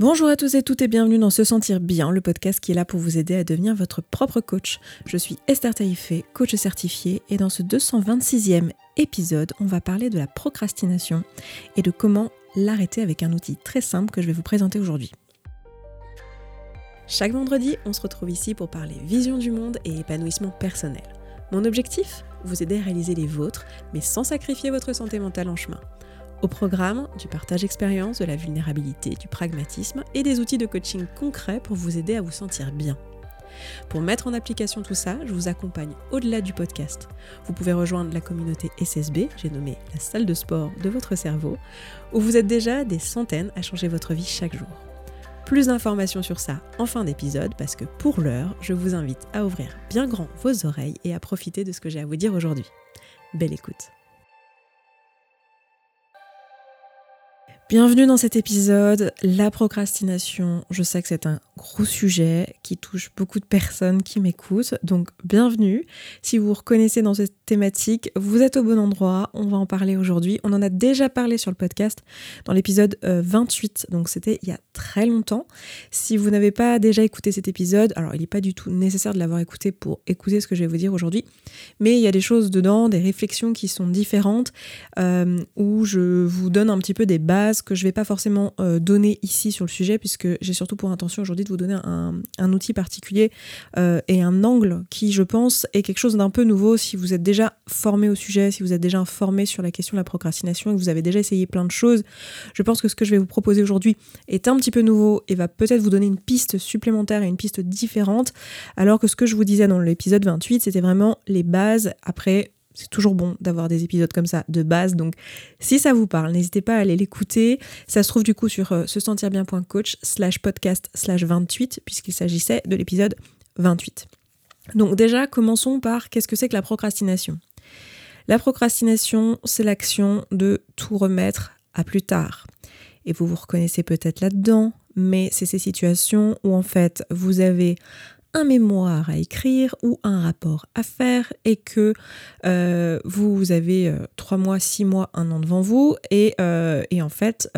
Bonjour à tous et toutes et bienvenue dans Se Sentir Bien, le podcast qui est là pour vous aider à devenir votre propre coach. Je suis Esther Taïfé, coach certifié, et dans ce 226e épisode, on va parler de la procrastination et de comment l'arrêter avec un outil très simple que je vais vous présenter aujourd'hui. Chaque vendredi, on se retrouve ici pour parler vision du monde et épanouissement personnel. Mon objectif? Vous aider à réaliser les vôtres, mais sans sacrifier votre santé mentale en chemin. Au programme, du partage d'expérience, de la vulnérabilité, du pragmatisme et des outils de coaching concrets pour vous aider à vous sentir bien. Pour mettre en application tout ça, je vous accompagne au-delà du podcast. Vous pouvez rejoindre la communauté SSB, j'ai nommé la salle de sport de votre cerveau, où vous êtes déjà des centaines à changer votre vie chaque jour. Plus d'informations sur ça en fin d'épisode parce que pour l'heure, je vous invite à ouvrir bien grand vos oreilles et à profiter de ce que j'ai à vous dire aujourd'hui. Belle écoute. Bienvenue dans cet épisode, la procrastination. Je sais que c'est un gros sujet qui touche beaucoup de personnes qui m'écoutent, donc bienvenue. Si vous vous reconnaissez dans cette thématique, vous êtes au bon endroit, on va en parler aujourd'hui. On en a déjà parlé sur le podcast dans l'épisode 28, euh, donc c'était il y a très longtemps. Si vous n'avez pas déjà écouté cet épisode, alors il n'est pas du tout nécessaire de l'avoir écouté pour écouter ce que je vais vous dire aujourd'hui, mais il y a des choses dedans, des réflexions qui sont différentes, euh, où je vous donne un petit peu des bases que je ne vais pas forcément euh, donner ici sur le sujet, puisque j'ai surtout pour intention aujourd'hui de vous donner un, outil particulier et un angle qui, je pense, est quelque chose d'un peu nouveau si vous êtes déjà formé au sujet, si vous êtes déjà informé sur la question de la procrastination et que vous avez déjà essayé plein de choses. Je pense que ce que je vais vous proposer aujourd'hui est un petit peu nouveau et va peut-être vous donner une piste supplémentaire et une piste différente, alors que ce que je vous disais dans l'épisode 28, c'était vraiment les bases. Après, c'est toujours bon d'avoir des épisodes comme ça de base. Donc, si ça vous parle, n'hésitez pas à aller l'écouter. Ça se trouve du coup sur euh, se sentir bien.coach slash podcast slash 28, puisqu'il s'agissait de l'épisode 28. Donc, déjà, commençons par qu'est-ce que c'est que la procrastination? La procrastination, c'est l'action de tout remettre à plus tard. Et vous vous reconnaissez peut-être là-dedans, mais c'est ces situations où en fait vous avez un mémoire à écrire ou un rapport à faire et que euh, vous avez euh, trois mois, six mois, un an devant vous et, euh, et en fait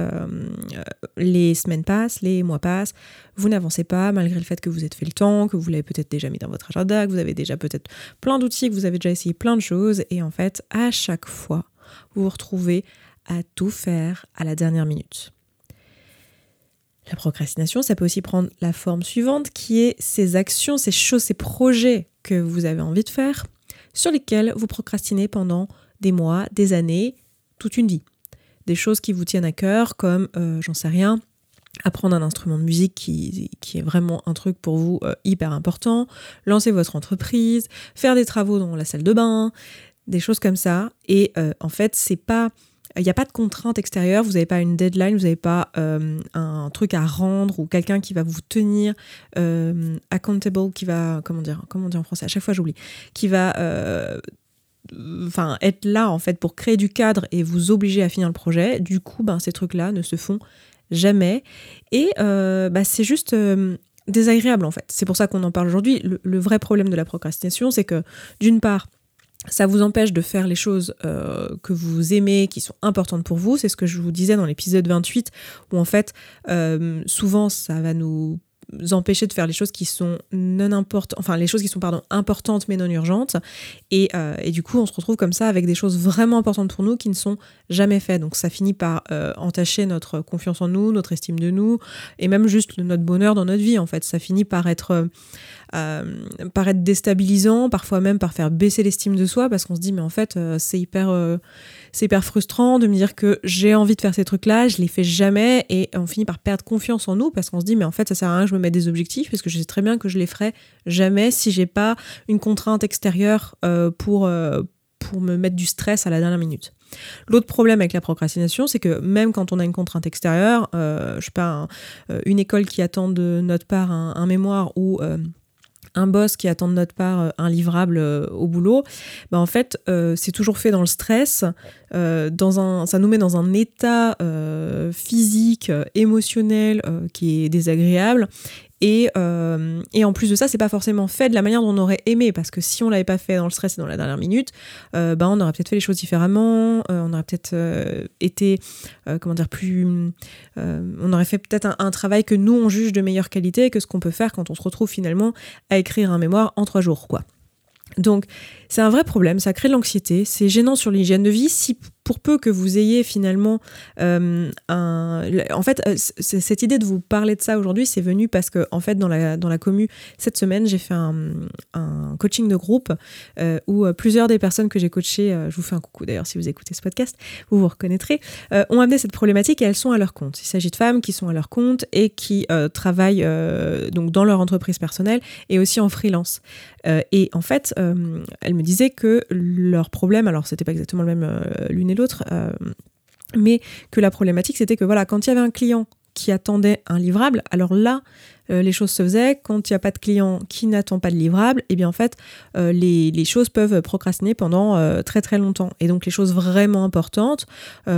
les semaines passent, les mois passent, vous n'avancez pas malgré le fait que vous êtes fait le temps, que vous l'avez peut-être déjà mis dans votre agenda, que vous avez déjà peut-être plein d'outils, que vous avez déjà essayé plein de choses et en fait à chaque fois vous vous retrouvez à tout faire à la dernière minute. La procrastination, ça peut aussi prendre la forme suivante qui est ces actions, ces choses, ces projets que vous avez envie de faire, sur lesquels vous procrastinez pendant des mois, des années, toute une vie. Des choses qui vous tiennent à cœur, comme, euh, j'en sais rien, apprendre un instrument de musique qui, qui est vraiment un truc pour vous euh, hyper important, lancer votre entreprise, faire des travaux dans la salle de bain, des choses comme ça. Et euh, en fait, c'est pas il n'y a pas de contrainte extérieure, vous n'avez pas une deadline, vous n'avez pas euh, un truc à rendre ou quelqu'un qui va vous tenir euh, accountable, qui va, comment dire, comment en français, à chaque fois j'oublie, qui va euh, être là en fait pour créer du cadre et vous obliger à finir le projet. Du coup, ben, ces trucs-là ne se font jamais. Et bah, c'est juste désagréable en fait. C'est pour ça qu'on en parle aujourd'hui. le, vrai problème de la procrastination, c'est que d'une part, ça vous empêche de faire les choses euh, que vous aimez, qui sont importantes pour vous. C'est ce que je vous disais dans l'épisode 28, où en fait, euh, souvent, ça va nous empêcher de faire les choses qui sont non importantes, enfin les choses qui sont pardon importantes mais non urgentes. Et, euh, et, du coup on se retrouve comme ça avec des choses vraiment importantes pour nous qui ne sont jamais faites. Donc ça finit par entacher notre confiance en nous, notre estime de nous et même juste notre bonheur dans notre vie en fait. Ça finit par être euh, paraître déstabilisant, parfois même par faire baisser l'estime de soi, parce qu'on se dit, mais en fait, euh, c'est hyper, euh, c'est hyper frustrant de me dire que j'ai envie de faire ces trucs-là, je les fais jamais, et on finit par perdre confiance en nous, parce qu'on se dit, mais en fait, ça sert à rien que je me mette des objectifs, parce que je sais très bien que je les ferai jamais si j'ai pas une contrainte extérieure pour, pour me mettre du stress à la dernière minute. L'autre problème avec la procrastination, c'est que même quand on a une contrainte extérieure, je sais pas, une école qui attend de notre part un mémoire ou un boss qui attend de notre part euh, un livrable euh, au boulot, bah en fait, euh, c'est toujours fait dans le stress. dans un, ça nous met dans un état physique, émotionnel qui est désagréable euh, et, en plus de ça, c'est pas forcément fait de la manière dont on aurait aimé, parce que si on l'avait pas fait dans le stress et dans la dernière minute, euh, ben on aurait peut-être fait les choses différemment, euh, on aurait peut-être été, comment dire, plus, on aurait fait peut-être un, travail que nous on juge de meilleure qualité que ce qu'on peut faire quand on se retrouve finalement à écrire un mémoire en trois jours, quoi. Donc, c'est un vrai problème, ça crée de l'anxiété, c'est gênant sur l'hygiène de vie. Si pour peu que vous ayez finalement euh, un... En fait, euh, cette idée de vous parler de ça aujourd'hui, c'est venu parce que, en fait, dans la, dans la commu, cette semaine, j'ai fait un, coaching de groupe euh, où plusieurs des personnes que j'ai coachées, je vous fais un coucou d'ailleurs si vous écoutez ce podcast, vous vous reconnaîtrez, ont amené cette problématique et elles sont à leur compte. Il s'agit de femmes qui sont à leur compte et qui travaillent donc dans leur entreprise personnelle et aussi en freelance. et en fait, elles me disaient que leur problème, alors c'était pas exactement le même l'une l'autre. Euh, mais que la problématique, c'était que voilà, quand il y avait un client qui attendait un livrable, alors là, euh, les choses se faisaient. Quand il n'y a pas de client qui n'attend pas de livrable, et eh bien en fait, euh, les, choses peuvent procrastiner pendant très très longtemps. Et donc les choses vraiment importantes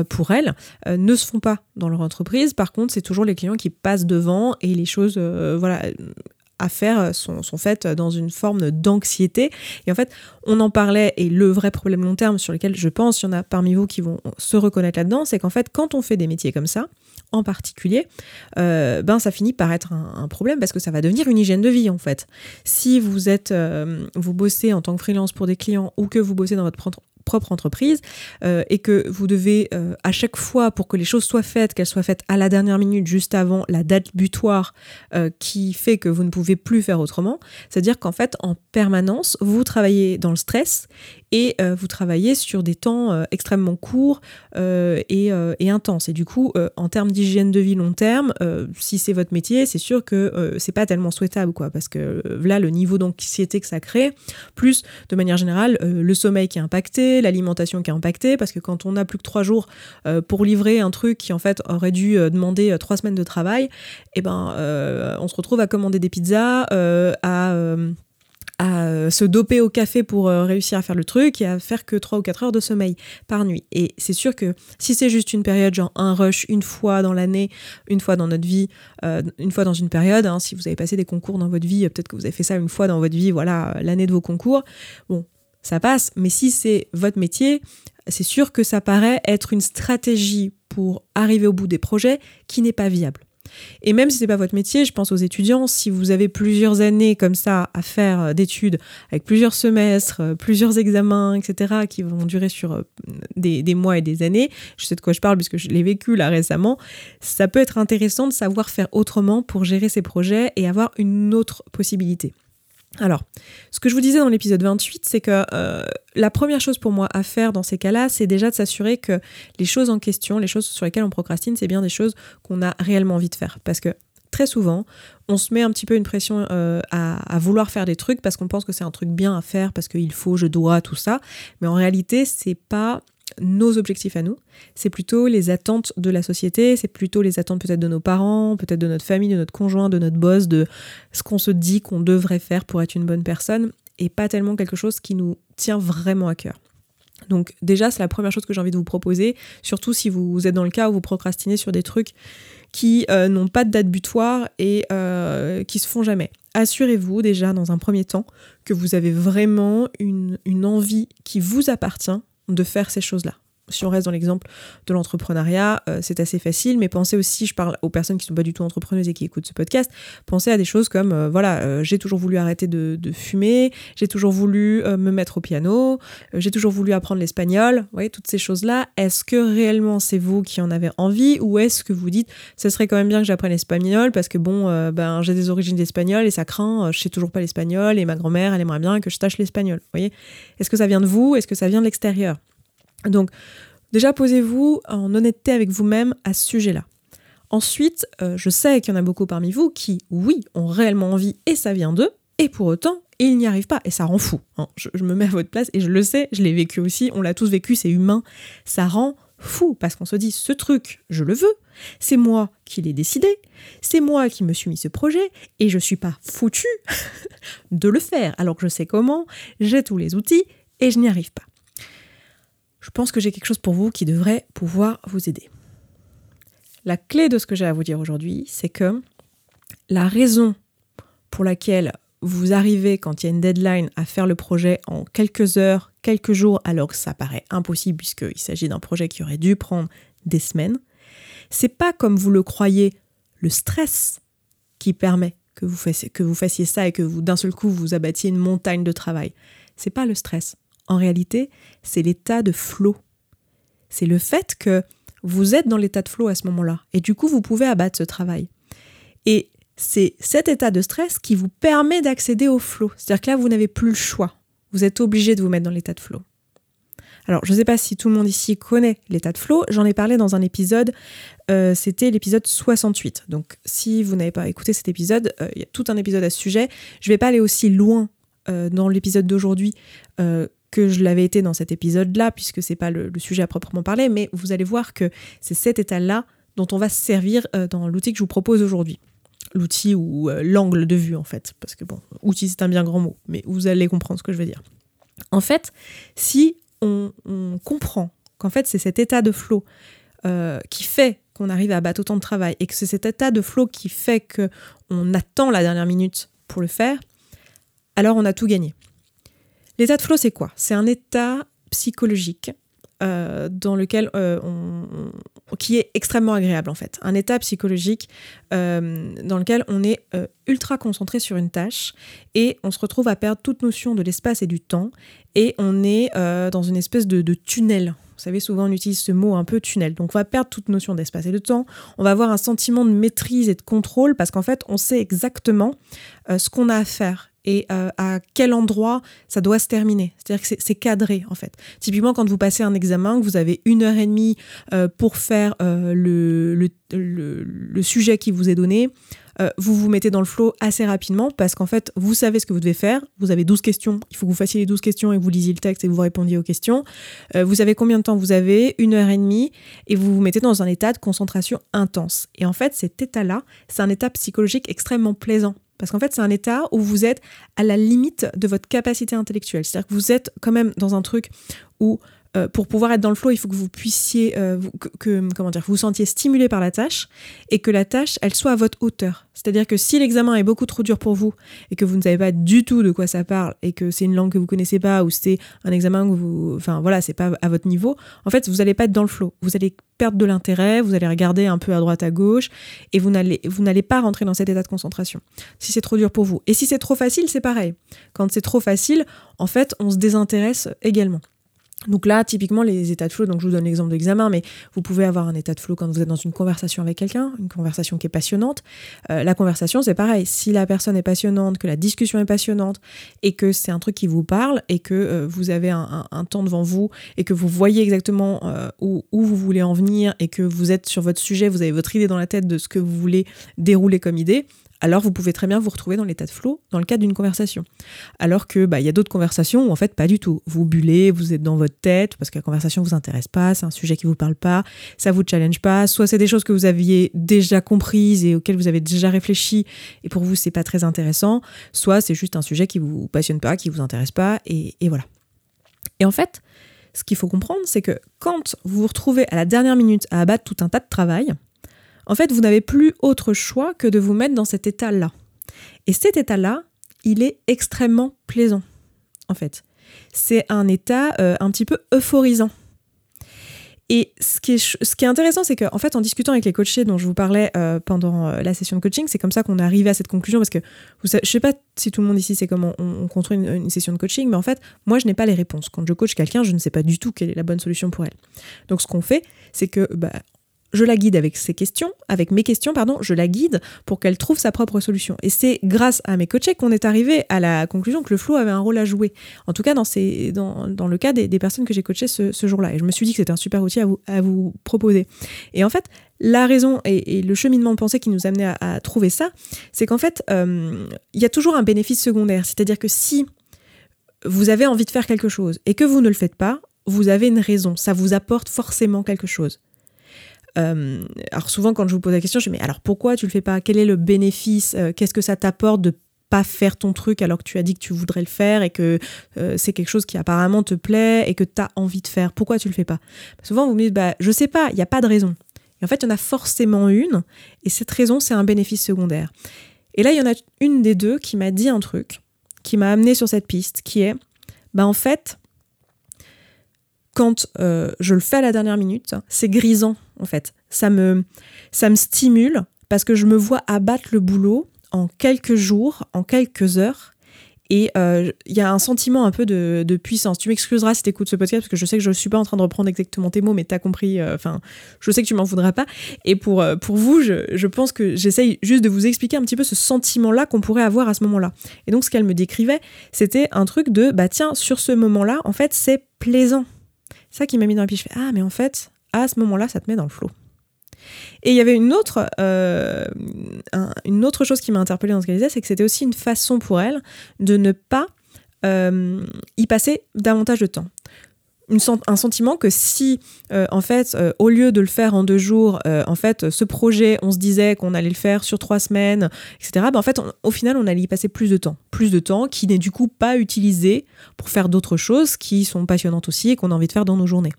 pour elles ne se font pas dans leur entreprise. Par contre, c'est toujours les clients qui passent devant et les choses, voilà, à faire euh, sont, faites dans une forme d'anxiété. Et en fait, on en parlait, et le vrai problème long terme sur lequel je pense, il y en a parmi vous qui vont se reconnaître là-dedans, c'est qu'en fait, quand on fait des métiers comme ça, en particulier, euh, ben ça finit par être un, problème parce que ça va devenir une hygiène de vie en fait. Si vous êtes, euh, vous bossez en tant que freelance pour des clients ou que vous bossez dans votre propre entreprise euh, et que vous devez euh, à chaque fois pour que les choses soient faites, qu'elles soient faites à la dernière minute, juste avant la date butoir euh, qui fait que vous ne pouvez plus faire autrement, c'est-à-dire qu'en fait en permanence vous travaillez dans le stress et vous travaillez sur des temps extrêmement courts et, et, intenses. Et du coup, en termes d'hygiène de vie long terme, si c'est votre métier, c'est sûr que c'est pas tellement souhaitable, quoi, parce que là, le niveau d'anxiété que ça crée, plus de manière générale, le sommeil qui est impacté, l'alimentation qui est impactée, parce que quand on n'a plus que trois jours euh, pour livrer un truc qui en fait aurait dû euh, demander euh, trois semaines de travail, eh ben on se retrouve à commander des pizzas, à se doper au café pour réussir à faire le truc et à faire que 3 ou 4 heures de sommeil par nuit. Et c'est sûr que si c'est juste une période, genre un rush une fois dans l'année, une fois dans notre vie, une fois dans une période, hein, si vous avez passé des concours dans votre vie, peut-être que vous avez fait ça une fois dans votre vie, voilà, l'année de vos concours, bon, ça passe. Mais si c'est votre métier, c'est sûr que ça paraît être une stratégie pour arriver au bout des projets qui n'est pas viable. Et même si c'est pas votre métier, je pense aux étudiants, si vous avez plusieurs années comme ça à faire euh, d'études, avec plusieurs semestres, euh, plusieurs examens, etc., qui vont durer sur euh, des, des, mois et des années, je sais de quoi je parle puisque je l'ai vécu là récemment, ça peut être intéressant de savoir faire autrement pour gérer ces projets et avoir une autre possibilité. Alors, ce que je vous disais dans l'épisode 28, c'est que euh, la première chose pour moi à faire dans ces cas-là, c'est déjà de s'assurer que les choses en question, les choses sur lesquelles on procrastine, c'est bien des choses qu'on a réellement envie de faire. Parce que très souvent, on se met un petit peu une pression euh, à, vouloir faire des trucs parce qu'on pense que c'est un truc bien à faire, parce qu'il faut, je dois, tout ça. Mais en réalité, c'est pas nos objectifs à nous, c'est plutôt les attentes de la société, c'est plutôt les attentes peut-être de nos parents, peut-être de notre famille, de notre conjoint, de notre boss, de ce qu'on se dit qu'on devrait faire pour être une bonne personne, et pas tellement quelque chose qui nous tient vraiment à cœur. Donc déjà, c'est la première chose que j'ai envie de vous proposer, surtout si vous êtes dans le cas où vous procrastinez sur des trucs qui euh, n'ont pas de date butoir et euh, qui se font jamais. Assurez-vous déjà dans un premier temps que vous avez vraiment une envie qui vous appartient de faire ces choses-là si on reste dans l'exemple de l'entrepreneuriat, euh, c'est assez facile, mais pensez aussi, je parle aux personnes qui ne sont pas du tout entrepreneuses et qui écoutent ce podcast, pensez à des choses comme, euh, voilà, euh, j'ai toujours voulu arrêter de, fumer, j'ai toujours voulu me mettre au piano, j'ai toujours voulu apprendre l'espagnol, vous voyez, toutes ces choses-là, est-ce que réellement c'est vous qui en avez envie ou est-ce que vous dites, ce serait quand même bien que j'apprenne l'espagnol parce que bon, ben, j'ai des origines d'espagnol et ça craint, je sais toujours pas l'espagnol et ma grand-mère, elle aimerait bien que je tâche l'espagnol, vous voyez? Est-ce que ça vient de vous? Est-ce que ça vient de l'extérieur? Donc, déjà, posez-vous en honnêteté avec vous-même à ce sujet-là. Ensuite, euh, je sais qu'il y en a beaucoup parmi vous qui, oui, ont réellement envie et ça vient d'eux, et pour autant, ils n'y arrivent pas et ça rend fou. Hein. Je, me mets à votre place et je le sais, je l'ai vécu aussi, on l'a tous vécu, c'est humain. Ça rend fou parce qu'on se dit ce truc, je le veux, c'est moi qui l'ai décidé, c'est moi qui me suis mis ce projet et je suis pas foutu de le faire alors que je sais comment, j'ai tous les outils et je n'y arrive pas. Je pense que j'ai quelque chose pour vous qui devrait pouvoir vous aider. La clé de ce que j'ai à vous dire aujourd'hui, c'est que la raison pour laquelle vous arrivez, quand il y a une deadline, à faire le projet en quelques heures, quelques jours, alors que ça paraît impossible puisqu'il s'agit d'un projet qui aurait dû prendre des semaines, c'est pas comme vous le croyez le stress qui permet que vous fassiez, que vous fassiez ça et que vous d'un seul coup vous abattiez une montagne de travail. C'est pas le stress. En réalité, c'est l'état de flow. C'est le fait que vous êtes dans l'état de flow à ce moment-là et du coup vous pouvez abattre ce travail. Et c'est cet état de stress qui vous permet d'accéder au flow. C'est-à-dire que là vous n'avez plus le choix. Vous êtes obligé de vous mettre dans l'état de flow. Alors, je ne sais pas si tout le monde ici connaît l'état de flow. J'en ai parlé dans un épisode. Euh, c'était l'épisode 68. Donc, si vous n'avez pas écouté cet épisode, euh, il y a tout un épisode à ce sujet. Je ne vais pas aller aussi loin euh, dans l'épisode d'aujourd'hui que je l'avais été dans cet épisode-là, puisque c'est pas le, sujet à proprement parler. Mais vous allez voir que c'est cet état-là dont on va se servir dans l'outil que je vous propose aujourd'hui l'outil ou l'angle de vue en fait, parce que bon, outil c'est un bien grand mot, mais vous allez comprendre ce que je veux dire. En fait, si on, comprend qu'en fait c'est cet état de flow euh, qui fait qu'on arrive à abattre autant de travail et que c'est cet état de flow qui fait qu'on attend la dernière minute pour le faire, alors on a tout gagné. L'état de flow, c'est quoi? C'est un état psychologique euh, dans lequel euh, on, qui est extrêmement agréable en fait. Un état psychologique dans lequel on est ultra concentré sur une tâche et on se retrouve à perdre toute notion de l'espace et du temps et on est euh, dans une espèce de, tunnel. Vous savez, souvent on utilise ce mot un peu tunnel. Donc on va perdre toute notion d'espace et de temps. On va avoir un sentiment de maîtrise et de contrôle parce qu'en fait, on sait exactement euh, ce qu'on a à faire et euh, à quel endroit ça doit se terminer. C'est-à-dire que c'est cadré en fait. Typiquement, quand vous passez un examen, que vous avez une heure et demie pour faire le, le, sujet qui vous est donné, euh, vous vous mettez dans le flow assez rapidement parce qu'en fait, vous savez ce que vous devez faire. Vous avez 12 questions. Il faut que vous fassiez les 12 questions et que vous lisiez le texte et que vous répondiez aux questions. Euh, vous savez combien de temps vous avez Une heure et demie. Et vous vous mettez dans un état de concentration intense. Et en fait, cet état-là, c'est un état psychologique extrêmement plaisant. Parce qu'en fait, c'est un état où vous êtes à la limite de votre capacité intellectuelle. C'est-à-dire que vous êtes quand même dans un truc où euh, pour pouvoir être dans le flow, il faut que vous puissiez, euh, que, comment dire, vous sentiez stimulé par la tâche et que la tâche, elle soit à votre hauteur. C'est-à-dire que si l'examen est beaucoup trop dur pour vous et que vous ne savez pas du tout de quoi ça parle et que c'est une langue que vous connaissez pas ou c'est un examen que vous, enfin voilà, c'est pas à votre niveau, en fait, vous n'allez pas être dans le flow. Vous allez perdre de l'intérêt, vous allez regarder un peu à droite à gauche et vous n'allez vous n'allez pas rentrer dans cet état de concentration. Si c'est trop dur pour vous et si c'est trop facile, c'est pareil. Quand c'est trop facile, en fait, on se désintéresse également. Donc là, typiquement, les états de flow, donc je vous donne l'exemple d'examen, mais vous pouvez avoir un état de flow quand vous êtes dans une conversation avec quelqu'un, une conversation qui est passionnante. Euh, la conversation, c'est pareil. Si la personne est passionnante, que la discussion est passionnante, et que c'est un truc qui vous parle, et que euh, vous avez un, temps devant vous, et que vous voyez exactement euh, où, vous voulez en venir, et que vous êtes sur votre sujet, vous avez votre idée dans la tête de ce que vous voulez dérouler comme idée, alors vous pouvez très bien vous retrouver dans l'état de flow dans le cadre d'une conversation. Alors que bah il y a d'autres conversations où en fait pas du tout. Vous bullez, vous êtes dans votre tête parce que la conversation vous intéresse pas, c'est un sujet qui vous parle pas, ça vous challenge pas, soit c'est des choses que vous aviez déjà comprises et auxquelles vous avez déjà réfléchi et pour vous c'est pas très intéressant, soit c'est juste un sujet qui vous passionne pas, qui vous intéresse pas et, et voilà. Et en fait, ce qu'il faut comprendre, c'est que quand vous vous retrouvez à la dernière minute à abattre tout un tas de travail, en fait, vous n'avez plus autre choix que de vous mettre dans cet état-là. Et cet état-là, il est extrêmement plaisant, en fait. C'est un état euh, un petit peu euphorisant. Et ce qui est, intéressant, c'est qu'en fait, en discutant avec les coachés dont je vous parlais euh, pendant euh, la session de coaching, c'est comme ça qu'on est arrivé à cette conclusion. Parce que vous savez, je sais pas si tout le monde ici sait comment on, construit une, une, session de coaching, mais en fait, moi, je n'ai pas les réponses. Quand je coach quelqu'un, je ne sais pas du tout quelle est la bonne solution pour elle. Donc, ce qu'on fait, c'est que bah, je la guide avec ses questions, avec mes questions, pardon, je la guide pour qu'elle trouve sa propre solution. Et c'est grâce à mes coachés qu'on est arrivé à la conclusion que le flow avait un rôle à jouer. En tout cas, dans, le cas des, personnes que j'ai coachées ce, jour-là. Et je me suis dit que c'était un super outil à vous, proposer. Et en fait, la raison et, le cheminement de pensée qui nous amenait à, à trouver ça, c'est qu'en fait, euh, il y a toujours un bénéfice secondaire. C'est-à-dire que si vous avez envie de faire quelque chose et que vous ne le faites pas, vous avez une raison. Ça vous apporte forcément quelque chose. Euh, alors souvent quand je vous pose la question, je dis mais alors pourquoi tu le fais pas? Quel est le bénéfice? Euh, Qu'est-ce que ça t'apporte de pas faire ton truc alors que tu as dit que tu voudrais le faire et que euh, c'est quelque chose qui apparemment te plaît et que tu as envie de faire? Pourquoi tu le fais pas? Souvent, vous me dites, bah, je sais pas, il n'y a pas de raison. Et en fait, il y en a forcément une, et cette raison, c'est un bénéfice secondaire. Et là, il y en a une des deux qui m'a dit un truc, qui m'a amené sur cette piste, qui est, bah en fait, quand je le fais à la dernière minute, c'est grisant en fait. Ça me, ça me stimule parce que je me vois abattre le boulot en quelques jours, en quelques heures. Et euh, il y a un sentiment un peu de, puissance. Tu m'excuseras si tu écoutes ce podcast parce que je sais que je ne suis pas en train de reprendre exactement tes mots, mais tu as compris. Euh, enfin, je sais que tu m'en voudras pas. Et pour, pour vous, je, je pense que j'essaye juste de vous expliquer un petit peu ce sentiment-là qu'on pourrait avoir à ce moment-là. Et donc, ce qu'elle me décrivait, c'était un truc de bah tiens, sur ce moment-là, en fait, c'est plaisant ça qui m'a mis dans la piste. Je fais Ah, mais en fait, à ce moment-là, ça te met dans le flot. Et il y avait une autre, euh, une autre chose qui m'a interpellée dans ce qu'elle disait, c'est que c'était aussi une façon pour elle de ne pas euh, y passer davantage de temps un sentiment que si, euh, en fait, euh, au lieu de le faire en deux jours, euh, en fait, ce projet, on se disait qu'on allait le faire sur trois semaines, etc., ben, en fait, au final, on allait y passer plus de temps. Plus de temps qui n'est du coup pas utilisé pour faire d'autres choses qui sont passionnantes aussi et qu'on a envie de faire dans nos journées.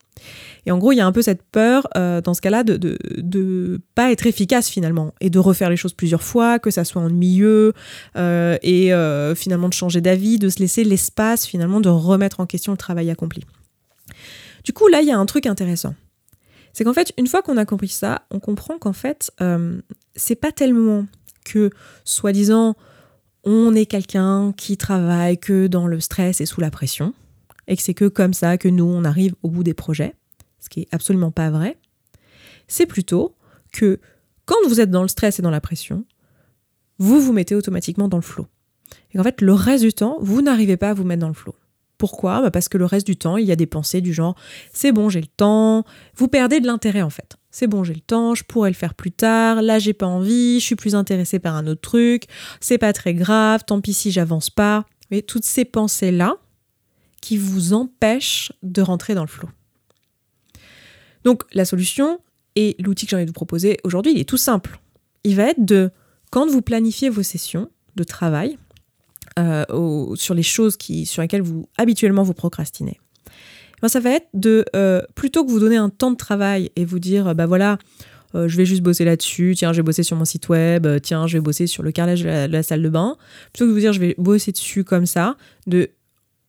Et en gros, il y a un peu cette peur, dans ce cas-là, de, de, de, pas être efficace finalement et de refaire les choses plusieurs fois, que ça soit ennuyeux et finalement de changer d'avis, de se laisser l'espace finalement de remettre en question le travail accompli. Du coup, là, il y a un truc intéressant. C'est qu'en fait, une fois qu'on a compris ça, on comprend qu'en fait, euh, c'est pas tellement que, soi-disant, on est quelqu'un qui travaille que dans le stress et sous la pression, et que c'est que comme ça que nous, on arrive au bout des projets, ce qui est absolument pas vrai. C'est plutôt que quand vous êtes dans le stress et dans la pression, vous vous mettez automatiquement dans le flot. Et en fait, le reste du temps, vous n'arrivez pas à vous mettre dans le flot. Pourquoi? Bah, Parce que le reste du temps, il y a des pensées du genre c'est bon, j'ai le temps. Vous perdez de l'intérêt en fait. C'est bon, j'ai le temps, je pourrais le faire plus tard. Là, j'ai pas envie, je suis plus intéressée par un autre truc. C'est pas très grave, tant pis si j'avance pas. Mais toutes ces pensées-là qui vous empêchent de rentrer dans le flot. Donc, la solution et l'outil que j'ai envie de vous proposer aujourd'hui, il est tout simple. Il va être de, quand vous planifiez vos sessions de travail, euh, sur les choses qui, sur lesquelles vous habituellement vous procrastinez. Ben, ça va être de, euh, plutôt que vous donner un temps de travail et vous dire, bah voilà, euh, je vais juste bosser là-dessus, tiens, je vais bosser sur mon site web, tiens, je vais bosser sur le carrelage de la, salle de bain, plutôt que de vous dire, je vais bosser dessus comme ça, de,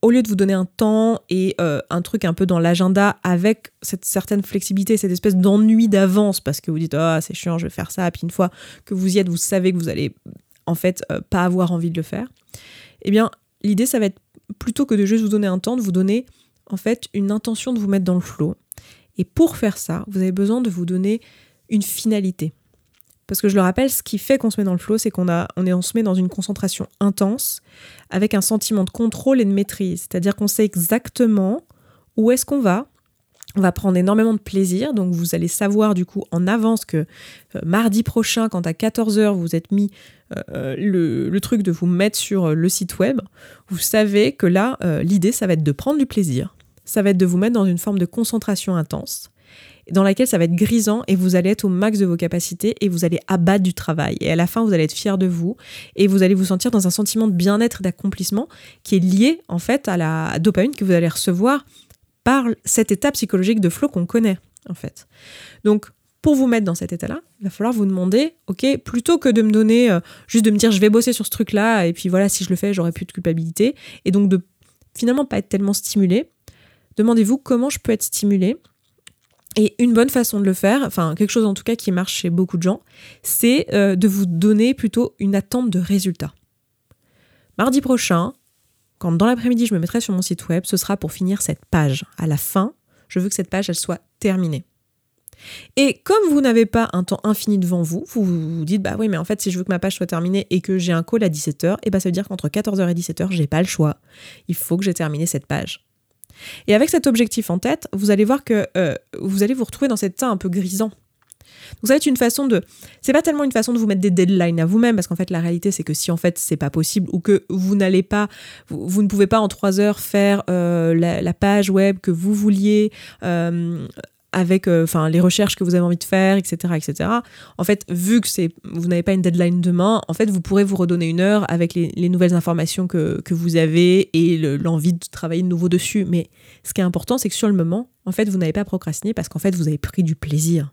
au lieu de vous donner un temps et un truc un peu dans l'agenda avec cette certaine flexibilité, cette espèce d'ennui d'avance, parce que vous dites, ah, c'est chiant, je vais faire ça, puis une fois que vous y êtes, vous savez que vous allez en fait pas avoir envie de le faire eh bien, l'idée, ça va être plutôt que de juste vous donner un temps, de vous donner en fait une intention de vous mettre dans le flot. Et pour faire ça, vous avez besoin de vous donner une finalité. Parce que je le rappelle, ce qui fait qu'on se met dans le flow, c'est qu'on a, on, est, on se met dans une concentration intense, avec un sentiment de contrôle et de maîtrise. C'est-à-dire qu'on sait exactement où est-ce qu'on va, on va prendre énormément de plaisir, donc vous allez savoir du coup en avance que euh, mardi prochain, quand à 14h vous êtes mis euh, le, truc de vous mettre sur euh, le site web, vous savez que là, l'idée, ça va être de prendre du plaisir, ça va être de vous mettre dans une forme de concentration intense, dans laquelle ça va être grisant et vous allez être au max de vos capacités et vous allez abattre du travail. Et à la fin, vous allez être fier de vous et vous allez vous sentir dans un sentiment de bien-être, d'accomplissement qui est lié en fait à la dopamine que vous allez recevoir par cet état psychologique de flow qu'on connaît, en fait. Donc, pour vous mettre dans cet état-là, il va falloir vous demander, ok, plutôt que de me donner, euh, juste de me dire je vais bosser sur ce truc-là, et puis voilà, si je le fais, j'aurai plus de culpabilité, et donc de finalement pas être tellement stimulé, demandez-vous comment je peux être stimulé. Et une bonne façon de le faire, enfin quelque chose en tout cas qui marche chez beaucoup de gens, c'est euh, de vous donner plutôt une attente de résultat. Mardi prochain, quand dans l'après-midi je me mettrai sur mon site web, ce sera pour finir cette page. À la fin, je veux que cette page soit terminée. Et comme vous n'avez pas un temps infini devant vous, vous vous dites bah oui mais en fait si je veux que ma page soit terminée et que j'ai un call à 17h, et bah ça veut dire qu'entre 14h et 17h, j'ai pas le choix. Il faut que j'ai terminé cette page. Et avec cet objectif en tête, vous allez voir que euh, vous allez vous retrouver dans cet état un peu grisant donc ça va être une façon de, c'est pas tellement une façon de vous mettre des deadlines à vous-même, parce qu'en fait la réalité c'est que si en fait c'est pas possible ou que vous n'allez pas, vous, ne pouvez pas en trois heures faire euh, la, page web que vous vouliez. Euh, avec enfin les recherches que vous avez envie de faire, etc., etc. En fait, vu que c'est vous n'avez pas une deadline demain, en fait, vous pourrez vous redonner une heure avec les, nouvelles informations que, que, vous avez et l'envie de travailler de nouveau dessus. Mais ce qui est important, c'est que sur le moment, en fait, vous n'avez pas procrastiné parce qu'en fait, vous avez pris du plaisir.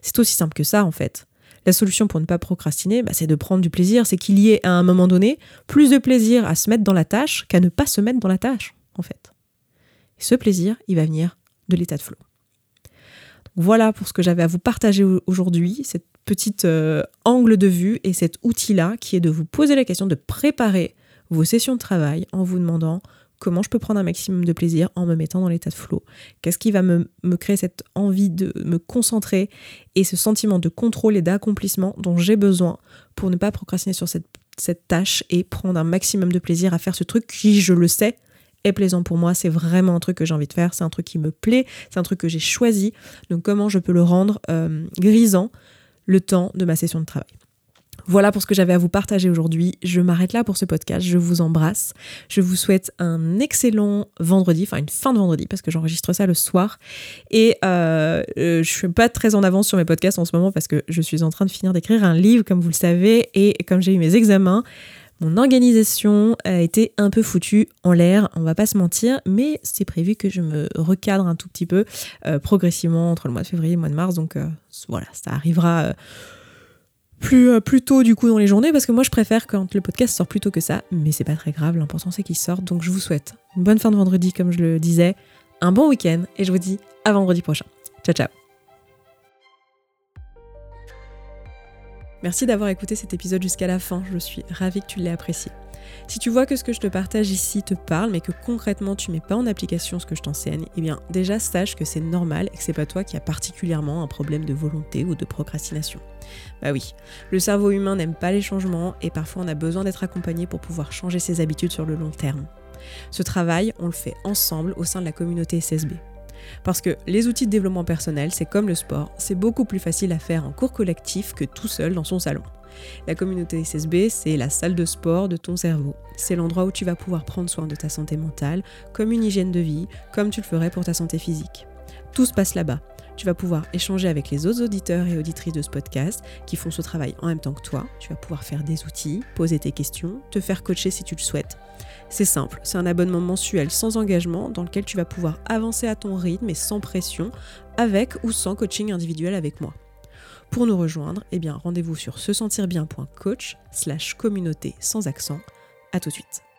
C'est aussi simple que ça, en fait. La solution pour ne pas procrastiner, bah, c'est de prendre du plaisir. C'est qu'il y ait à un moment donné plus de plaisir à se mettre dans la tâche qu'à ne pas se mettre dans la tâche, en fait. Et ce plaisir, il va venir de l'état de flow. Voilà pour ce que j'avais à vous partager aujourd'hui, cette petite euh, angle de vue et cet outil-là qui est de vous poser la question de préparer vos sessions de travail en vous demandant comment je peux prendre un maximum de plaisir en me mettant dans l'état de flow? Qu'est-ce qui va me, créer cette envie de me concentrer et ce sentiment de contrôle et d'accomplissement dont j'ai besoin pour ne pas procrastiner sur cette, tâche et prendre un maximum de plaisir à faire ce truc qui, je le sais, est plaisant pour moi? C'est vraiment un truc que j'ai envie de faire. C'est un truc qui me plaît. C'est un truc que j'ai choisi. Donc comment je peux le rendre euh, grisant le temps de ma session de travail? Voilà pour ce que j'avais à vous partager aujourd'hui. Je m'arrête là pour ce podcast. Je vous embrasse. Je vous souhaite un excellent vendredi, enfin une fin de vendredi parce que j'enregistre ça le soir. Et euh, euh, je suis pas très en avance sur mes podcasts en ce moment parce que je suis en train de finir d'écrire un livre, comme vous le savez, et comme j'ai eu mes examens. Mon organisation a été un peu foutue en l'air, on va pas se mentir, mais c'est prévu que je me recadre un tout petit peu euh, progressivement entre le mois de février et le mois de mars. Donc voilà, ça arrivera plus, euh, plus tôt du coup dans les journées parce que moi je préfère quand le podcast sort plus tôt que ça, mais c'est pas très grave, l'important c'est qu'il sorte. Donc je vous souhaite une bonne fin de vendredi comme je le disais, un bon week-end et je vous dis à vendredi prochain. Ciao ciao Merci d'avoir écouté cet épisode jusqu'à la fin, je suis ravie que tu l'aies apprécié. Si tu vois que ce que je te partage ici te parle, mais que concrètement tu mets pas en application ce que je t'enseigne, eh bien déjà sache que c'est normal et que c'est pas toi qui as particulièrement un problème de volonté ou de procrastination. Bah oui, le cerveau humain n'aime pas les changements et parfois on a besoin d'être accompagné pour pouvoir changer ses habitudes sur le long terme. Ce travail, on le fait ensemble au sein de la communauté SSB. Parce que les outils de développement personnel, c'est comme le sport, c'est beaucoup plus facile à faire en cours collectif que tout seul dans son salon. La communauté SSB, c'est la salle de sport de ton cerveau. C'est l'endroit où tu vas pouvoir prendre soin de ta santé mentale, comme une hygiène de vie, comme tu le ferais pour ta santé physique. Tout se passe là-bas. Tu vas pouvoir échanger avec les autres auditeurs et auditrices de ce podcast qui font ce travail en même temps que toi. Tu vas pouvoir faire des outils, poser tes questions, te faire coacher si tu le souhaites. C'est simple, c'est un abonnement mensuel sans engagement dans lequel tu vas pouvoir avancer à ton rythme et sans pression, avec ou sans coaching individuel avec moi. Pour nous rejoindre, eh bien rendez-vous sur se sentir bien.coach slash communauté sans accent. À tout de suite.